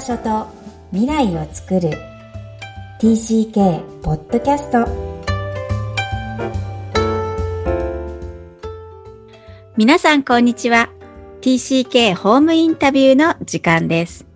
場所と未来を作る。TCK ポッドキャスト皆さんこんにちは。TCK ホームインタビューの時間です。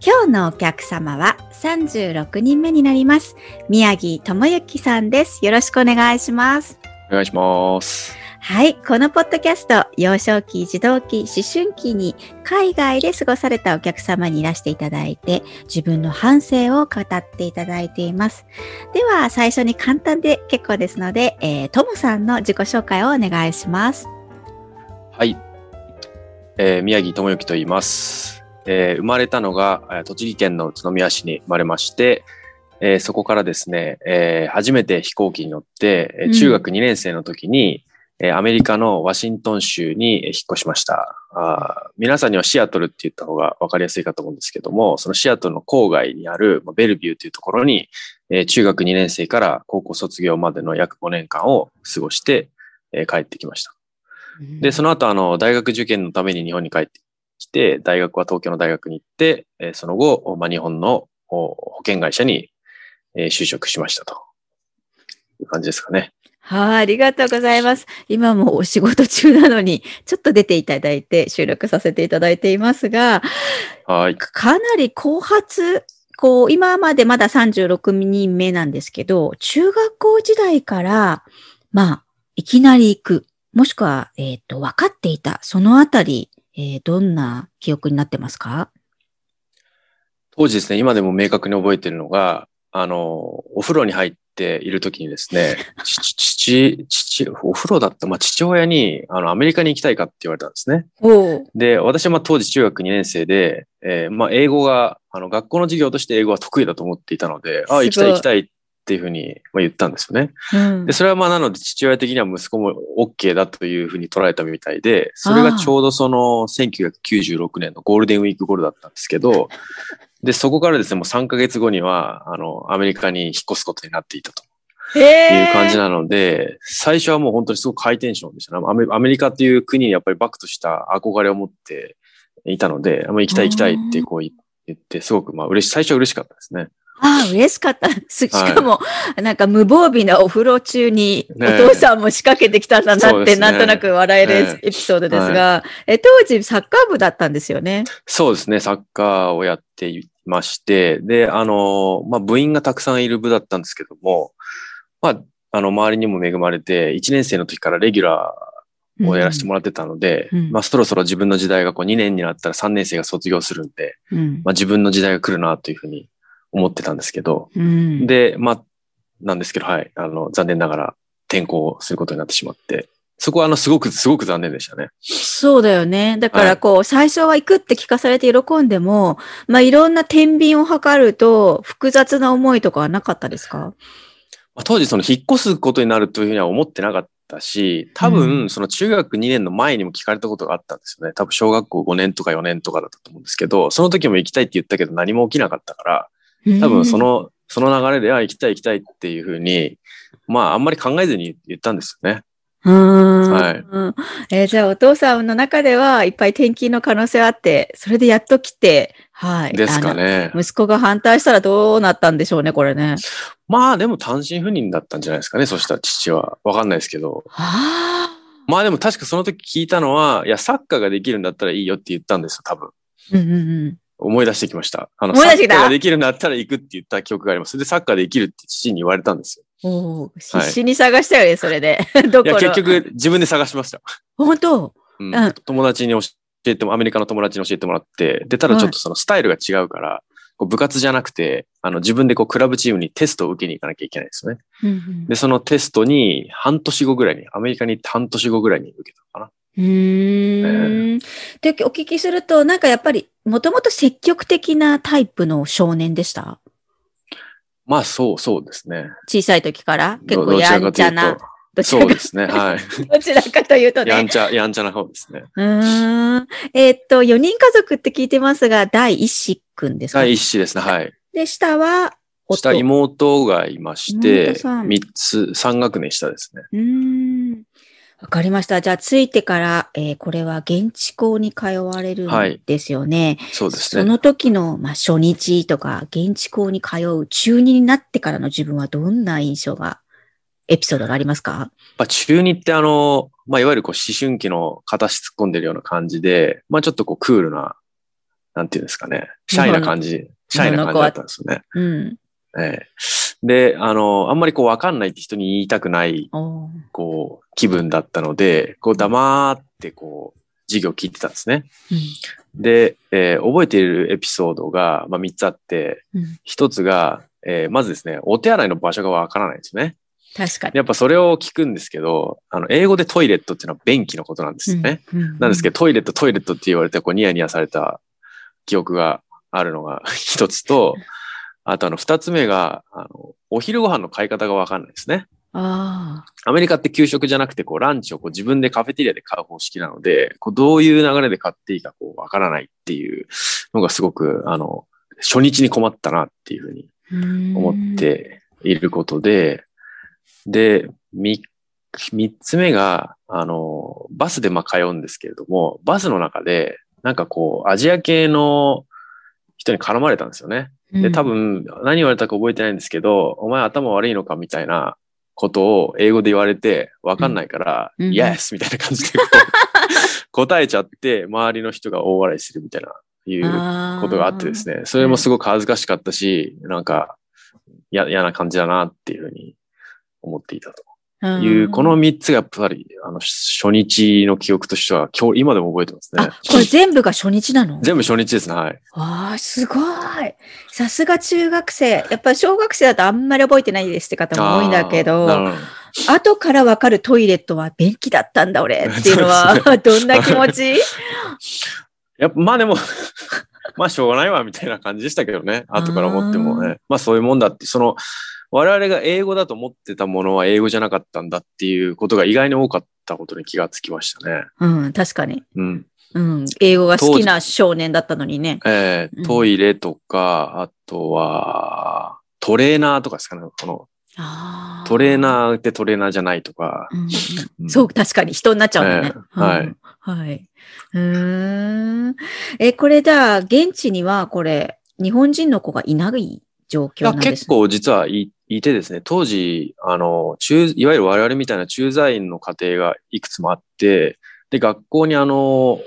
今日のお客様は36人目になります。宮城智之さんです。よろしくお願いします。お願いしますはい。このポッドキャスト、幼少期、児童期、思春期に海外で過ごされたお客様にいらしていただいて、自分の反省を語っていただいています。では、最初に簡単で結構ですので、えー、トムさんの自己紹介をお願いします。はい。えー、宮城智之と言います。えー、生まれたのが、栃木県の宇都宮市に生まれまして、えー、そこからですね、えー、初めて飛行機に乗って、中学2年生の時に、えアメリカのワシントン州に引っ越しました。あ皆さんにはシアトルって言った方が分かりやすいかと思うんですけども、そのシアトルの郊外にあるベルビューというところに、え中学2年生から高校卒業までの約5年間を過ごして、え帰ってきました。で、その後、あの、大学受験のために日本に帰ってきて、大学は東京の大学に行って、えその後、まあ、日本の保険会社に、え就職しましたという感じですかね。はい、ありがとうございます。今もお仕事中なのに、ちょっと出ていただいて収録させていただいていますが、はい。かなり後発、こう、今までまだ36人目なんですけど、中学校時代から、まあ、いきなり行く、もしくは、えっ、ー、と、分かっていた、そのあたり、えー、どんな記憶になってますか？当時ですね、今でも明確に覚えてるのが、あの、お風呂に入っている時にですね、父、父、お風呂だった、まあ、父親に、あの、アメリカに行きたいかって言われたんですね。で、私はまあ当時中学2年生で、えー、まあ、英語が、あの、学校の授業として英語は得意だと思っていたので、ああ、行きたい行きたいっていうふうに言ったんですよね。うん、で、それはまあなので父親的には息子も OK だというふうに捉えたみたいで、それがちょうどその1996年のゴールデンウィーク頃だったんですけど、で、そこからですね、もう3ヶ月後には、あの、アメリカに引っ越すことになっていたと。いう感じなので、最初はもう本当にすごくハイテンションでしたね。アメリカっていう国にやっぱりバックとした憧れを持っていたので、行きたい行きたいってこう言って、すごくまあ嬉し、最初は嬉しかったですね。ああ、嬉しかった。しかも、はい、なんか無防備なお風呂中に、お父さんも仕掛けてきたんだなって、なんとなく笑えるエピソードですが、え、当時サッカー部だったんですよね？そうですね。サッカーをやっていまして、で、あの、まあ、部員がたくさんいる部だったんですけども、まあ、あの、周りにも恵まれて、1年生の時からレギュラーをやらせてもらってたので、うんまあ、そろそろ自分の時代がこう2年になったら3年生が卒業するんで、うん、まあ、自分の時代が来るなというふうに思ってたんですけど、うん、で、まあ、なんですけど、はい、あの、残念ながら転校することになってしまって、そこはあの、すごく、すごく残念でしたね。そうだよね。だからこう、はい、最初は行くって聞かされて喜んでも、まあ、いろんな天秤を図ると、複雑な思いとかはなかったですか？当時その引っ越すことになるというふうには思ってなかったし、多分その中学2年の前にも聞かれたことがあったんですよね。多分小学校5年とか4年とかだったと思うんですけど、その時も行きたいって言ったけど何も起きなかったから、多分その、その流れで、あ、行きたい行きたいっていうふうに、まああんまり考えずに言ったんですよね。うん。はい。えー、じゃあお父さんの中ではいっぱい転勤の可能性あって、それでやっと来て、はい。ですかね。息子が反対したらどうなったんでしょうね、これね。まあでも単身赴任だったんじゃないですかね、そしたら父は。わかんないですけど。はまあでも確かその時聞いたのは、いや、サッカーができるんだったらいいよって言ったんですよ、多分。うんうんうん。思い出してきました。あの、サッカーができるんだったら行くって言った記憶があります。で、サッカーできるって父に言われたんですよ。お必死に探したよね、はい、それで。どこ？いや、結局自分で探しました。本当、うん、うん、友達に教えても、アメリカの友達に教えてもらって、で、ただちょっとそのスタイルが違うから、はい、こう部活じゃなくて、あの、自分でこう、クラブチームにテストを受けに行かなきゃいけないですよね。うんうん、で、そのテストに半年後ぐらいに、アメリカに行って半年後ぐらいに受けたのかな。うー、で、お聞きすると、なんかやっぱり、もともと積極的なタイプの少年でした？まあ、そう、そうですね。小さい時から？結構やんちゃな？そうですね。はい。どちらかというとね。やんちゃ、やんちゃな方ですね。うん。えー、っと、4人家族って聞いてますが、第一子くんですか、第一子ですね。はい。で、下は下妹がいまして、三つ、三学年下ですね。うん。わかりました。じゃあ、着いてから、えーこれは現地校に通われるんですよね。そうですね。その時の、まあ、初日とか、現地校に通う中2になってからの自分はどんな印象が、エピソードがありますか？やっぱ中二ってあの、まあ、いわゆるこう思春期の片足突っ込んでるような感じで、まあ、ちょっとこうクールな、なんていうんですかね、シャイな感じ、シャイな感じだったんですよね。うん。ええで、あの、あんまりこうわかんないって人に言いたくない、こう、気分だったので、こう黙ってこう、授業聞いてたんですね。で、えー覚えているエピソードが、まあ、3つあって、うん。うん。一つが、えーまずですね、お手洗いの場所がわからないんですよね。確かに。やっぱそれを聞くんですけど、あの、英語でトイレットっていうのは便器のことなんですよね。うん。なんですけど、トイレット、トイレットって言われて、こう、ニヤニヤされた記憶があるのが 一つと、あと、あの、二つ目が、あの、お昼ご飯の買い方がわかんないですね。あアメリカって給食じゃなくて、こう、ランチをこう自分でカフェテリアで買う方式なので、こう、どういう流れで買っていいか、こう、わからないっていうのがすごく、あの、初日に困ったなっていうふうに思っ。ていることで、で、み、三つ目が、あの、バスでまあ通うんですけれども、バスの中で、なんかこう、アジア系の人に絡まれたんですよね。で、多分、何言われたか覚えてないんですけど、お前頭悪いのかみたいなことを英語で言われて、わかんないから、うん。うん。Yes! みたいな感じで 答えちゃって、周りの人が大笑いするみたいな、いうあことがあってですね、それもすごく恥ずかしかったし、なんか、や嫌な感じだなっていうふうに思っていたと。ねいう、この三つがやっぱり、あの、初日の記憶としては、今日、今でも覚えてますねあ。、これ全部が初日なの？全部初日ですね、はい。ああ、すごい。さすが中学生。やっぱり小学生だとあんまり覚えてないですって方も多いんだけど、ど後からわかるトイレットは便器だったんだ俺っていうのは、どんな気持ち？やっぱ、まあでも、まあしょうがないわ、みたいな感じでしたけどね。後から思ってもね。まあそういうもんだって、その、我々が英語だと思ってたものは英語じゃなかったんだっていうことが意外に多かったことに気がつきましたね。うん、確かに。うん。うん、英語が好きな少年だったのにね。うんえートイレとか、あとは、トレーナーとかですかね。この、あトレーー。ナーってトレーナーじゃないとか。うんうんうんそう、確かに人になっちゃうんだね。ええはいうん。はい。うーん。え、これじゃあ、現地にはこれ、日本人の子がいない状況なんです結構実はいいてですね、当時、あの、中、いわゆる我々みたいな駐在員の家庭がいくつもあって、で、学校にあの、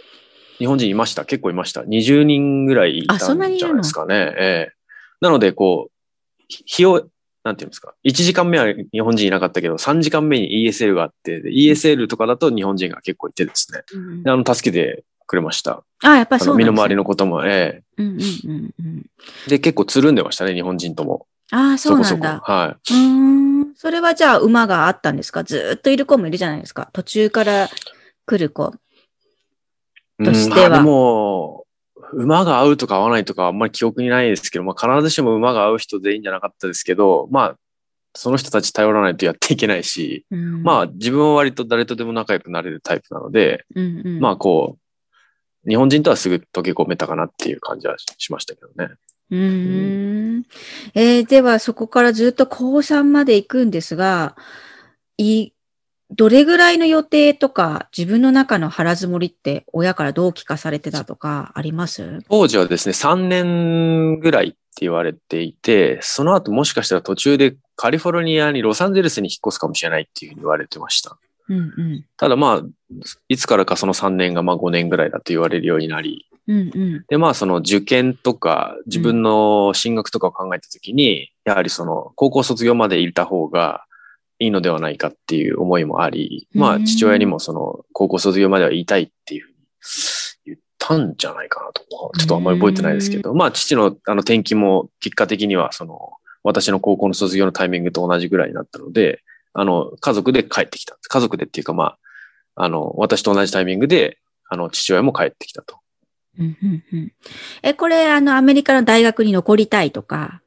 日本人いました。結構いました。20人ぐらいいたんあそんなにいるの？じゃないですかね。ええなので、こう、ひ日を、なんていうんですか。1時間目は日本人いなかったけど、3時間目に ESL があって、で ESL とかだと日本人が結構いてですね。うんであの、助けてくれました。あ、やっぱあの、そうね身の回りのことも、えうんうんうんうん。えで、結構つるんでましたね、日本人とも。ああ、そうなんそこだ。そこ。はい。うーん。それはじゃあ馬があったんですか？ずーっといる子もいるじゃないですか？途中から来る子。としてはうんまあでも、馬が合うとか合わないとかあんまり記憶にないですけど、まあ必ずしも馬が合う人でいいんじゃなかったですけど、まあ、その人たち頼らないとやっていけないし、うんまあ自分は割と誰とでも仲良くなれるタイプなので、うんうん、まあこう、日本人とはすぐ溶け込めたかなっていう感じはしましたけどね。うーん。えーではそこからずっと高3まで行くんですが、い、どれぐらいの予定とか自分の中の腹積もりって親からどう聞かされてたとかあります？当時はですね、3年ぐらいって言われていて、その後もしかしたら途中でカリフォルニアにロサンゼルスに引っ越すかもしれないっていうふうに言われてました。うんうん。ただまあ、いつからかその3年がまあ5年ぐらいだと言われるようになり、うんうん。でまあその受験とか自分の進学とかを考えたときに、やはりその高校卒業までいた方がいいのではないかっていう思いもあり、まあうん父親にもその高校卒業までは言いたいっていうふうに言ったんじゃないかなと。ちょっとあんまり覚えてないですけど、まあ父のあの転勤も結果的にはその私の高校の卒業のタイミングと同じぐらいになったので、あの家族で帰ってきた。家族でっていうかまあ、あの私と同じタイミングであの父親も帰ってきたと。うんうんうん。え、これ、あの、アメリカの大学に残りたいとか、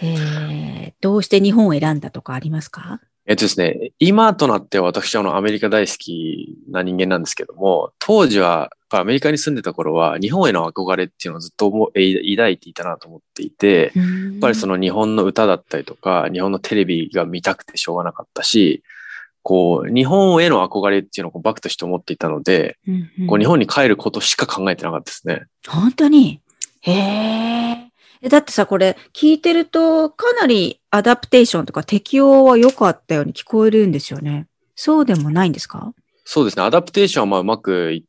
えー、どうして日本を選んだとかありますか？えっとですね、今となっては私はあのアメリカ大好きな人間なんですけども、当時はアメリカに住んでた頃は日本への憧れっていうのをずっと思い抱いていたなと思っていて、ややっぱりその、の日本の歌だったりとか、日本のテレビが見たくてしょうがなかったし、こう、日本への憧れっていうのをバックとして思っていたので、うんうんこう日本に帰ることしか考えてなかったですね。本当に？へえ。えだってさ、これ聞いてると、かなり adaptation とか適応は良かったように聞こえるんですよね。そうでもないんですか？そうですね。 adaptation はまあうまくいっ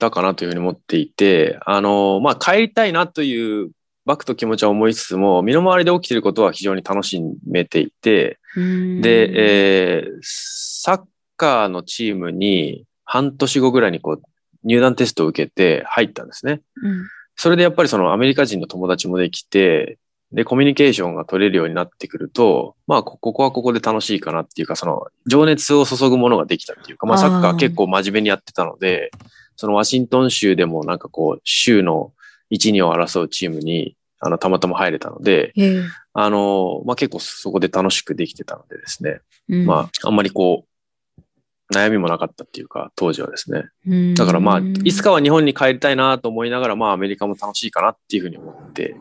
たかなというふうに思っていて、あの、まあ帰りたいなというバックと気持ちは思いつつも、身の回りで起きていることは非常に楽しめていて、で、で、えーサッカーのチームに半年後ぐらいにこう入団テストを受けて入ったんですね。うん。それでやっぱりそのアメリカ人の友達もできて、で、コミュニケーションが取れるようになってくると、まあ、こここはここで楽しいかなっていうか、その、情熱を注ぐものができたっていうか、まあ、サッカー結構真面目にやってたので、そのワシントン州でもなんかこう、州の1、2を争うチームに、あの、たまたま入れたので、あの、まあ、結構そこで楽しくできてたのでですね、うん。まあ、あんまりこう、悩みもなかったっていうか、当時はですね。うんだからまあ、いつかは日本に帰りたいなと思いながら、まあアメリカも楽しいかなっていうふうに思って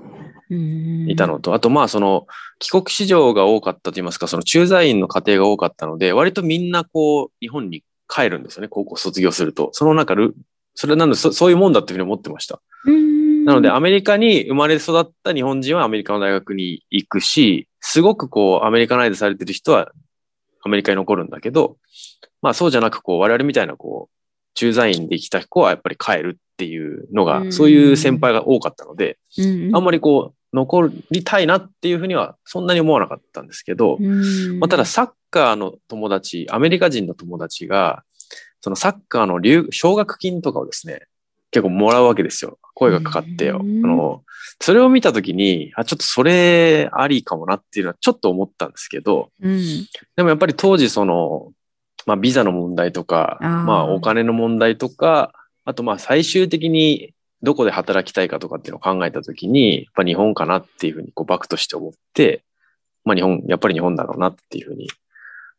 いたのと、あとまあその帰国子女が多かったと言いますか、その駐在員の家庭が多かったので、割とみんなこう日本に帰るんですよね、高校卒業すると。その中ル、それなんでそそういうもんだっていうふうに思ってました。うんなのでアメリカに生まれ育った日本人はアメリカの大学に行くし、すごくこうアメリカナイズされてる人はアメリカに残るんだけど、まあそうじゃなくこう我々みたいなこう駐在員で来た子はやっぱり帰るっていうのが、うん。そういう先輩が多かったので、うんあんまりこう残りたいなっていうふうにはそんなに思わなかったんですけど、うん。まあただサッカーの友達、アメリカ人の友達が、そのサッカーの留奨学金とかをですね、結構もらうわけですよ。声がかかってよ。うん。あの、それを見たときに、あ、ちょっとそれありかもなっていうのはちょっと思ったんですけど、うん。でもやっぱり当時その、まあビザの問題とか、まあお金の問題とか、あとまあ最終的にどこで働きたいかとかっていうのを考えたときに、やっぱ日本かなっていうふうにこうバックとして思って、まあ日本、やっぱり日本だろうなっていうふうに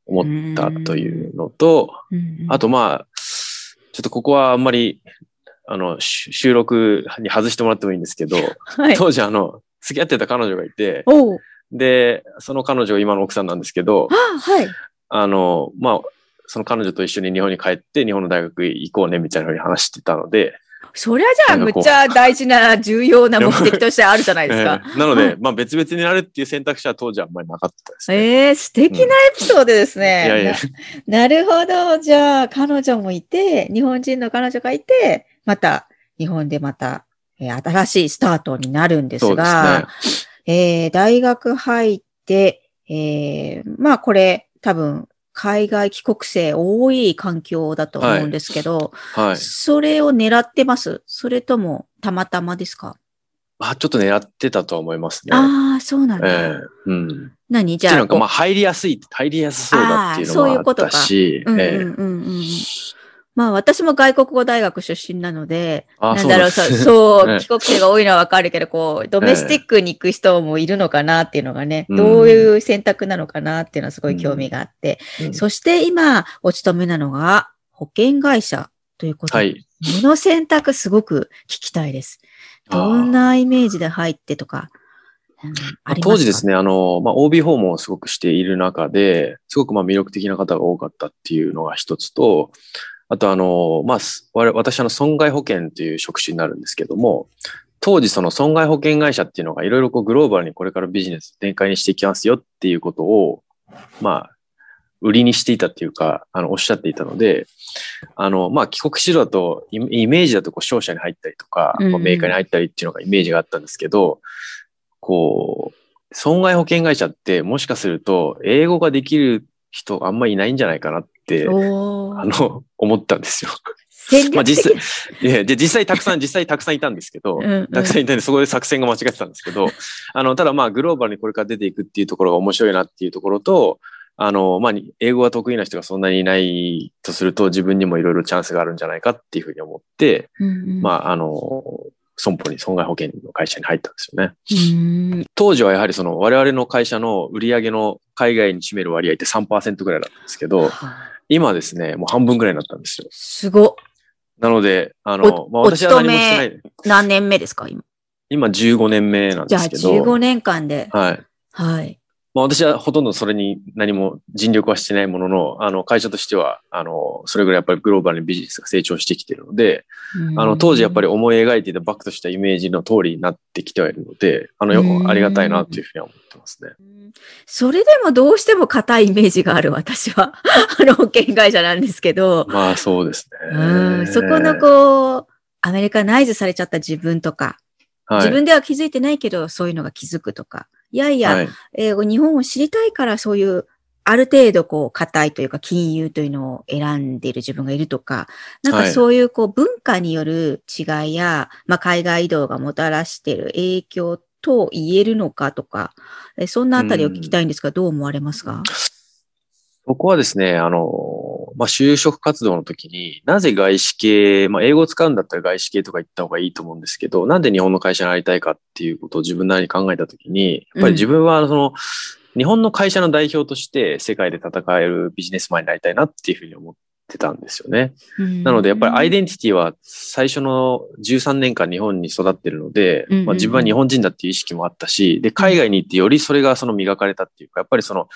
思ったというのと、うんあとまあ、ちょっとここはあんまり、あの、し収録に外してもらってもいいんですけど、はい。当時あの、付き合ってた彼女がいて、で、その彼女が今の奥さんなんですけど、あはい。あの、まあ、その彼女と一緒に日本に帰って日本の大学行こうねみたいなふうに話してたので、そりゃじゃあ、むっちゃ大事な、重要な目的としてあるじゃないですか。え ーなので、はいまあ別々になるっていう選択肢は当時はあんまりなかったですね。ええ素敵なエピソードですね。いやいや、ななるほど。じゃあ、彼女もいて、日本人の彼女がいて、また、日本でまた、えー新しいスタートになるんですそうですがね、。えー大学入って、えーまあこれ、多分、海外帰国生多い環境だと思うんですけど、はい。それを狙ってます？それとも、たまたまですか？まあちょっと狙ってたとは思いますね。ああ、そうなんだ。ええうん。何？じゃあ、なんかまあこ入りやすい、入りやすそうだっていうのあーそういうもあっことかたし、ううんええうんうんうん。まあ私も外国語大学出身なので、あなんだろう、そう、そうなんですそう ええ。帰国生が多いのはわかるけど、こう、ドメスティックに行く人もいるのかなっていうのがね、うんどういう選択なのかなっていうのはすごい興味があって、うん。そして今、お勤めなのが保険会社ということで、はい。この選択すごく聞きたいです。どんなイメージで入ってとか当時ですね、あの、まあ、OB 訪問をすごくしている中で、すごくまあ魅力的な方が多かったっていうのが一つと、あとあの、まあ、私あの損害保険という職種になるんですけども、当時その損害保険会社っていうのがいろいろこうグローバルにこれからビジネス展開にしていきますよっていうことを、まあ、売りにしていたっていうか、あの、おっしゃっていたので、あの、まあ、帰国子女だと、イイメージだとこう商社に入ったりとか、うんうん。まあメーカーに入ったりっていうのがイメージがあったんですけど、こう、損害保険会社ってもしかすると、英語ができる人あんまりいないんじゃないかなって、あの、思ったんですよ。まあ実的際、いやで実際たくさん、実際たくさんいたんですけど、うんうん。たくさんいたんで、そこで作戦が間違ってたんですけど、あの、ただまあ、グローバルにこれから出ていくっていうところが面白いなっていうところと、あの、まあ、英語が得意な人がそんなにいないとすると、自分にもいろいろチャンスがあるんじゃないかっていうふうに思って、うんうん。まあ、あの、損保に損害保険の会社に入ったんですよね。当時はやはりその我々の会社の売り上げの海外に占める割合って3%ぐらいだったんですけど、今ですね、もう半分ぐらいになったんですよ。すごっ。なので、あの、おまあ私は何もしてない。何年目ですか？今。今15年目なんじゃあですけど。15年間で。はい。はい。まあ私はほとんどそれに何も尽力はしてないものの、あの会社としては、あの、それぐらいやっぱりグローバルにビジネスが成長してきているので、あの当時やっぱり思い描いていたバックとしたイメージの通りになってきてはいるので、あの、ようん。くありがたいなというふうには思ってますね。それでもどうしても硬いイメージがある私は。あの保険会社なんですけど、まあそうですうね。ん。そこのこう、アメリカナイズされちゃった自分とか、はい、自分では気づいてないけど、そういうのが気づくとか、いやいや、はい、えー日本を知りたいからそういう、ある程度こう、硬いというか、金融というのを選んでいる自分がいるとか、なんかはい。そういうこう、文化による違いや、まあ、海外移動がもたらしている影響と言えるのかとか、えーそんなあたりを聞きたいんですが、どう思われますか？そこはですね、あの、まあ、就職活動の時になぜ外資系、まあ、英語を使うんだったら外資系とか言った方がいいと思うんですけど、なんで日本の会社になりたいかっていうことを自分なりに考えた時に、やっぱり自分はその、日本の会社の代表として世界で戦えるビジネスマンになりたいなっていうふうに思ってたんですよね。なので、やっぱりアイデンティティは最初の13年間日本に育ってるので、うんうんうん。まあ、自分は日本人だっていう意識もあったし、で、海外に行ってよりそれがその磨かれたっていうか、やっぱりその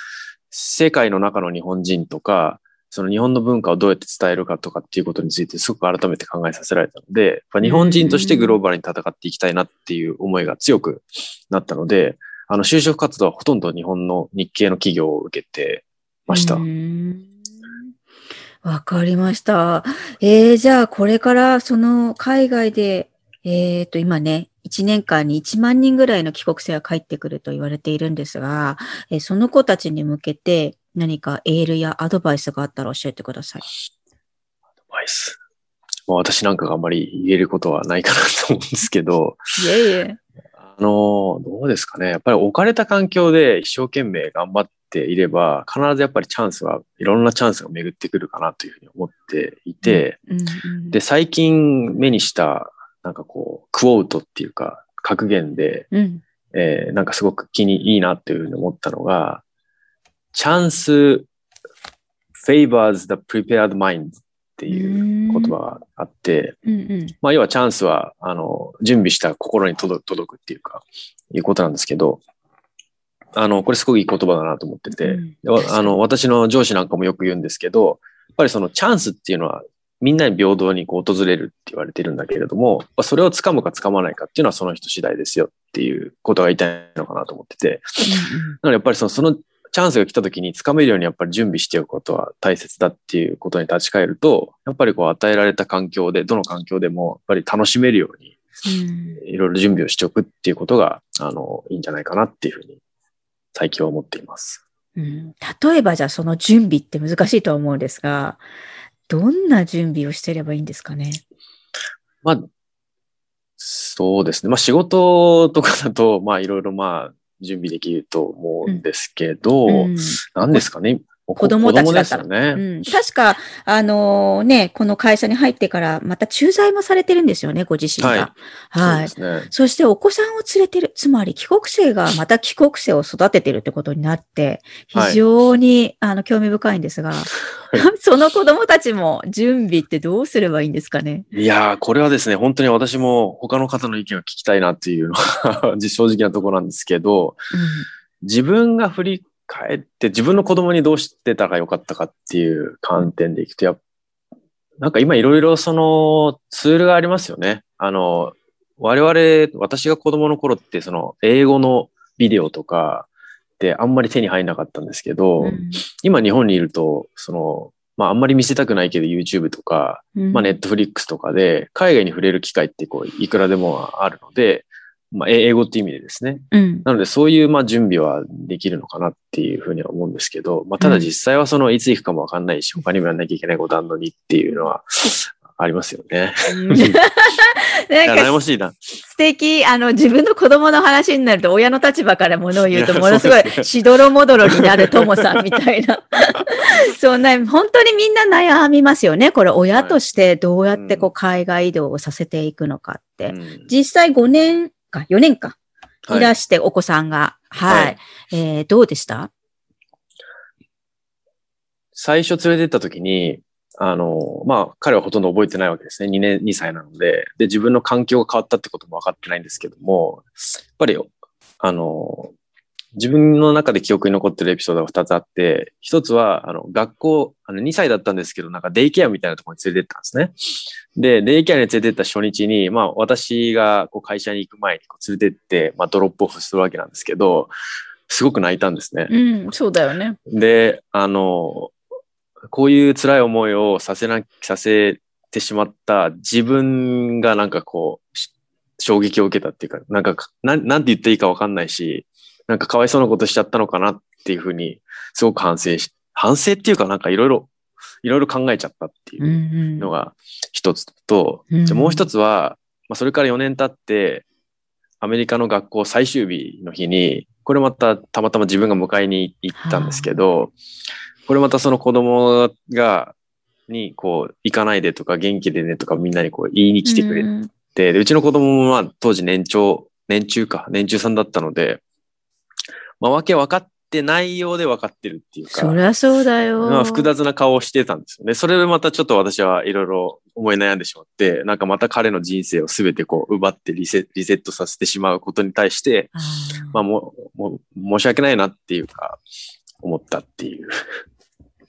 世界の中の日本人とか、その日本の文化をどうやって伝えるかとかっていうことについてすごく改めて考えさせられたので、日本人としてグローバルに戦っていきたいなっていう思いが強くなったので、あの就職活動はほとんど日本の日系の企業を受けてました。わかりました。えー、じゃあこれからその海外で、えっ、と今ね、1年間に1万人ぐらいの帰国生が帰ってくると言われているんですが、えーその子たちに向けて何かエールやアドバイスがあったら教えてください。バイス。まあ、私なんかがあんまり言えることはないかなと思うんですけど、いえいえ。あの、どうですかね。やっぱり置かれた環境で一生懸命頑張っていれば、必ずやっぱりチャンスは、いろんなチャンスが巡ってくるかなというふうに思っていて、うんうんで、最近目にした、なんかこう、クォートっていうか、格言で、うん。えーなんかすごく気にいいなっていうふうに思ったのが、チャンス favors the prepared mind っていう言葉があって、うん。うんまあ、要はチャンスは、あの、準備した心に届く届くっていうか、いうことなんですけど、あの、これすごくいい言葉だなと思ってて、うん。あの、私の上司なんかもよく言うんですけど、やっぱりそのチャンスっていうのは、みんなに平等にこう訪れるって言われてるんだけれども、まあそれを掴むか掴まないかっていうのはその人次第ですよっていうことが言いたいのかなと思ってて、なのでやっぱりそのそのチャンスが来た時に掴めるようにやっぱり準備しておくことは大切だっていうことに立ち返ると、やっぱりこう与えられた環境で、どの環境でもやっぱり楽しめるようにうん。いろいろ準備をしておくっていうことが、あの、いいんじゃないかなっていうふうに最近は思っています。うん。例えばじゃあその準備って難しいとは思うんですが、どんな準備をしてればいいんですかね？まあ、そうですね。まあ仕事とかだと、まあいろいろまあ準備できると思うんですけど、うん何ですかね。お子供たちだったらね。うん、確か、あのね、この会社に入ってから、また駐在もされてるんですよね、ご自身が。はい。そうですね。そしてお子さんを連れてる。つまり帰国生がまた帰国生を育ててるってことになって、はい非常に、あの興味深いんですが、その子供たちも準備ってどうすればいいんですかね？いやー、これはですね、本当に私も他の方の意見を聞きたいなっていうのは 正直なところなんですけど、自分が振り返って自分の子供にどうしてたらよかったかっていう観点でいくと、やっなんか今いろいろそのツールがありますよね。あの、我々、私が子供の頃ってその英語のビデオとかってあんまり手に入んなかったんですけど、うん今日本にいると、その、まああんまり見せたくないけど YouTube とか、うんまあ、ネットフリックスとかで、海外に触れる機会ってこう、いくらでもあるので、まあ、え英語っていう意味でですね。うんなので、そういう、まあ、準備はできるのかなっていうふうには思うんですけど、まあ、ただ実際はその、いつ行くかもわかんないし、他にもやらなきゃいけないことあるのにっていうのは、ありますよね。なんか悩ましいな。素敵。あの、自分の子供の話になると、親の立場からものを言うと、ものすごい しどろもどろになるともさんみたいな。そんな、本当にみんな悩みますよね。これ、親としてどうやってこう、海外移動をさせていくのかって。うん実際5年か、4年か、はいいらして、お子さんが。はい。はいえーどうでした？最初連れてった時に、あの、まあ、彼はほとんど覚えてないわけですね。2年、2歳なので。で、自分の環境が変わったってことも分かってないんですけども、やっぱり、あの、自分の中で記憶に残ってるエピソードが2つあって、1つは、あの、学校、あの、2歳だったんですけど、なんかデイケアみたいなところに連れてったんですね。で、デイケアに連れてった初日に、まあ、私がこう会社に行く前にこう連れてって、まあ、ドロップオフするわけなんですけど、すごく泣いたんですね。うん、そうだよね。で、あの、こういう辛い思いをさせな、させてしまった自分がなんかこう、し衝撃を受けたっていうか、なんかか、なん、なんて言っていいかわかんないし、なんかかわいそうなことしちゃったのかなっていうふうに、すごく反省し、反省っていうかなんかいろいろ、いろいろ考えちゃったっていううんうん。のが一つと、うんじゃあもう一つは、まあ、それから4年経って、アメリカの学校最終日の日に、これまたたまたま自分が迎えに行ったんですけど、これまたその子供が、に、こう、行かないでとか元気でねとかみんなにこう言いに来てくれうんて、で、うちの子供もまあ当時年長、年中か、年中さんだったので、まあわけ分かってないようで分かってるっていうか、そりゃそうだよ。まあ、複雑な顔をしてたんですよね。それでまたちょっと私はいろいろ思い悩んでしまって、なんかまた彼の人生を全てこう奪ってリセリセットさせてしまうことに対して、あーまあもう、もう申し訳ないなっていうか、思ったっていう。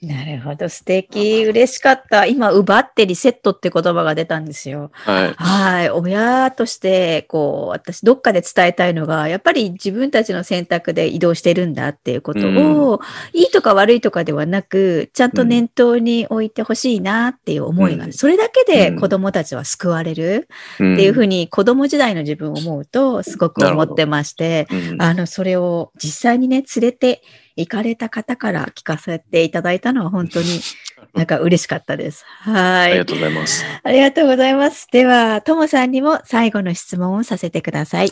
なるほど、素敵。嬉しかった。今、奪ってリセットって言葉が出たんですよ。はい。はい。親として、こう、私、どっかで伝えたいのが、やっぱり自分たちの選択で移動してるんだっていうことを、いいとか悪いとかではなく、ちゃんと念頭に置いてほしいなっていう思いが、うんそれだけでうん子供たちは救われるっっていうふうに、子供時代の自分を思うと、すごく思ってまして、うんあの、それを実際にね、連れて行かれた方から聞かせていただいたのは本当に なんか嬉しかったです。はい。ありがとうございます。ありがとうございます。では、ともさんにも最後の質問をさせてください。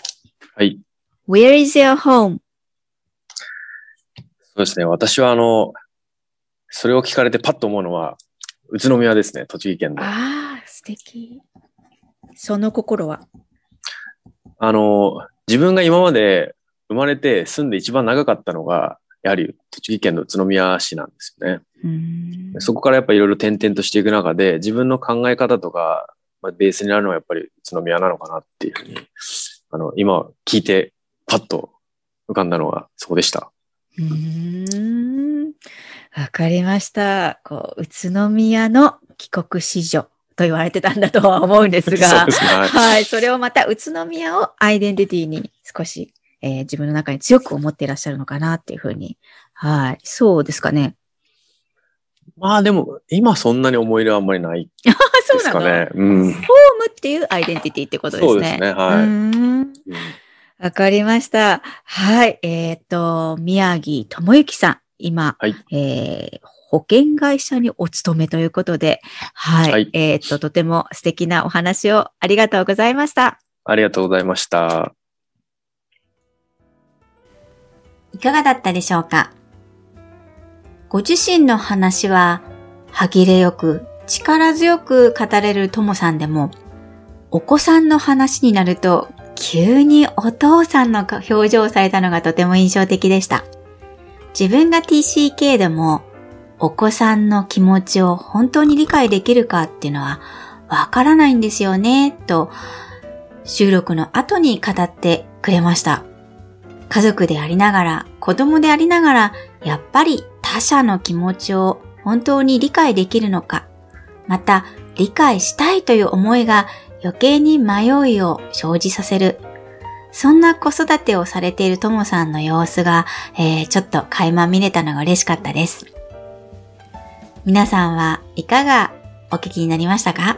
はい。Where is your home? そうですね。私はあの、それを聞かれてパッと思うのは、宇都宮ですね。栃木県の。ああ、素敵。その心は？あの、自分が今まで生まれて住んで一番長かったのが、やはり栃木県の宇都宮市なんですよね。そこからやっぱりいろいろ転々としていく中で、自分の考え方とか、まあ、ベースになるのはやっぱり宇都宮なのかなっていうふうに、あの、今聞いてパッと浮かんだのがそこでした。うーん。わかりました。こう、宇都宮の帰国子女と言われてたんだとは思うんですが で、すね。はいはい。それをまた宇都宮をアイデンティティに少し、えー自分の中に強く思っていらっしゃるのかなっていうふうに。はい。そうですかね。まあでも、今そんなに思い入れはあんまりないあ、で そうなの、すかね。うん。ホームっていうアイデンティティってことですね。そうですねはいわかりました。はい。えっ、と、宮城智之さん。今、はいえー保険会社にお勤めということで、はい。はいえっ、と、とても素敵なお話をありがとうございました。ありがとうございました。いかがだったでしょうか？ご自身の話は歯切れよく力強く語れるともさんでも、お子さんの話になると急にお父さんの表情をされたのがとても印象的でした。自分が TCK でもお子さんの気持ちを本当に理解できるかっていうのはわからないんですよね、と収録の後に語ってくれました。家族でありながら、子供でありながら、やっぱり他者の気持ちを本当に理解できるのか、また理解したいという思いが余計に迷いを生じさせる。そんな子育てをされているともさんの様子が、えーちょっと垣間見れたのが嬉しかったです。皆さんはいかがお聞きになりましたか？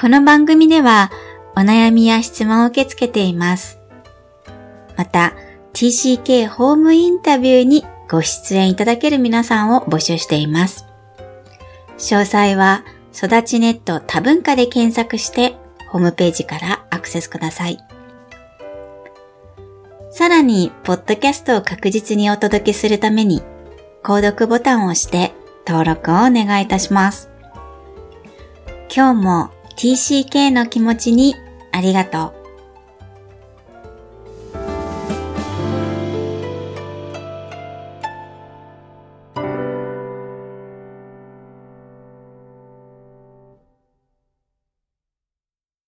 この番組ではお悩みや質問を受け付けています。また、TCK ホームインタビューにご出演いただける皆さんを募集しています。詳細は、育ちネット多文化で検索して、ホームページからアクセスください。さらに、ポッドキャストを確実にお届けするために、購読ボタンを押して登録をお願いいたします。今日も TCK の気持ちにありがとう。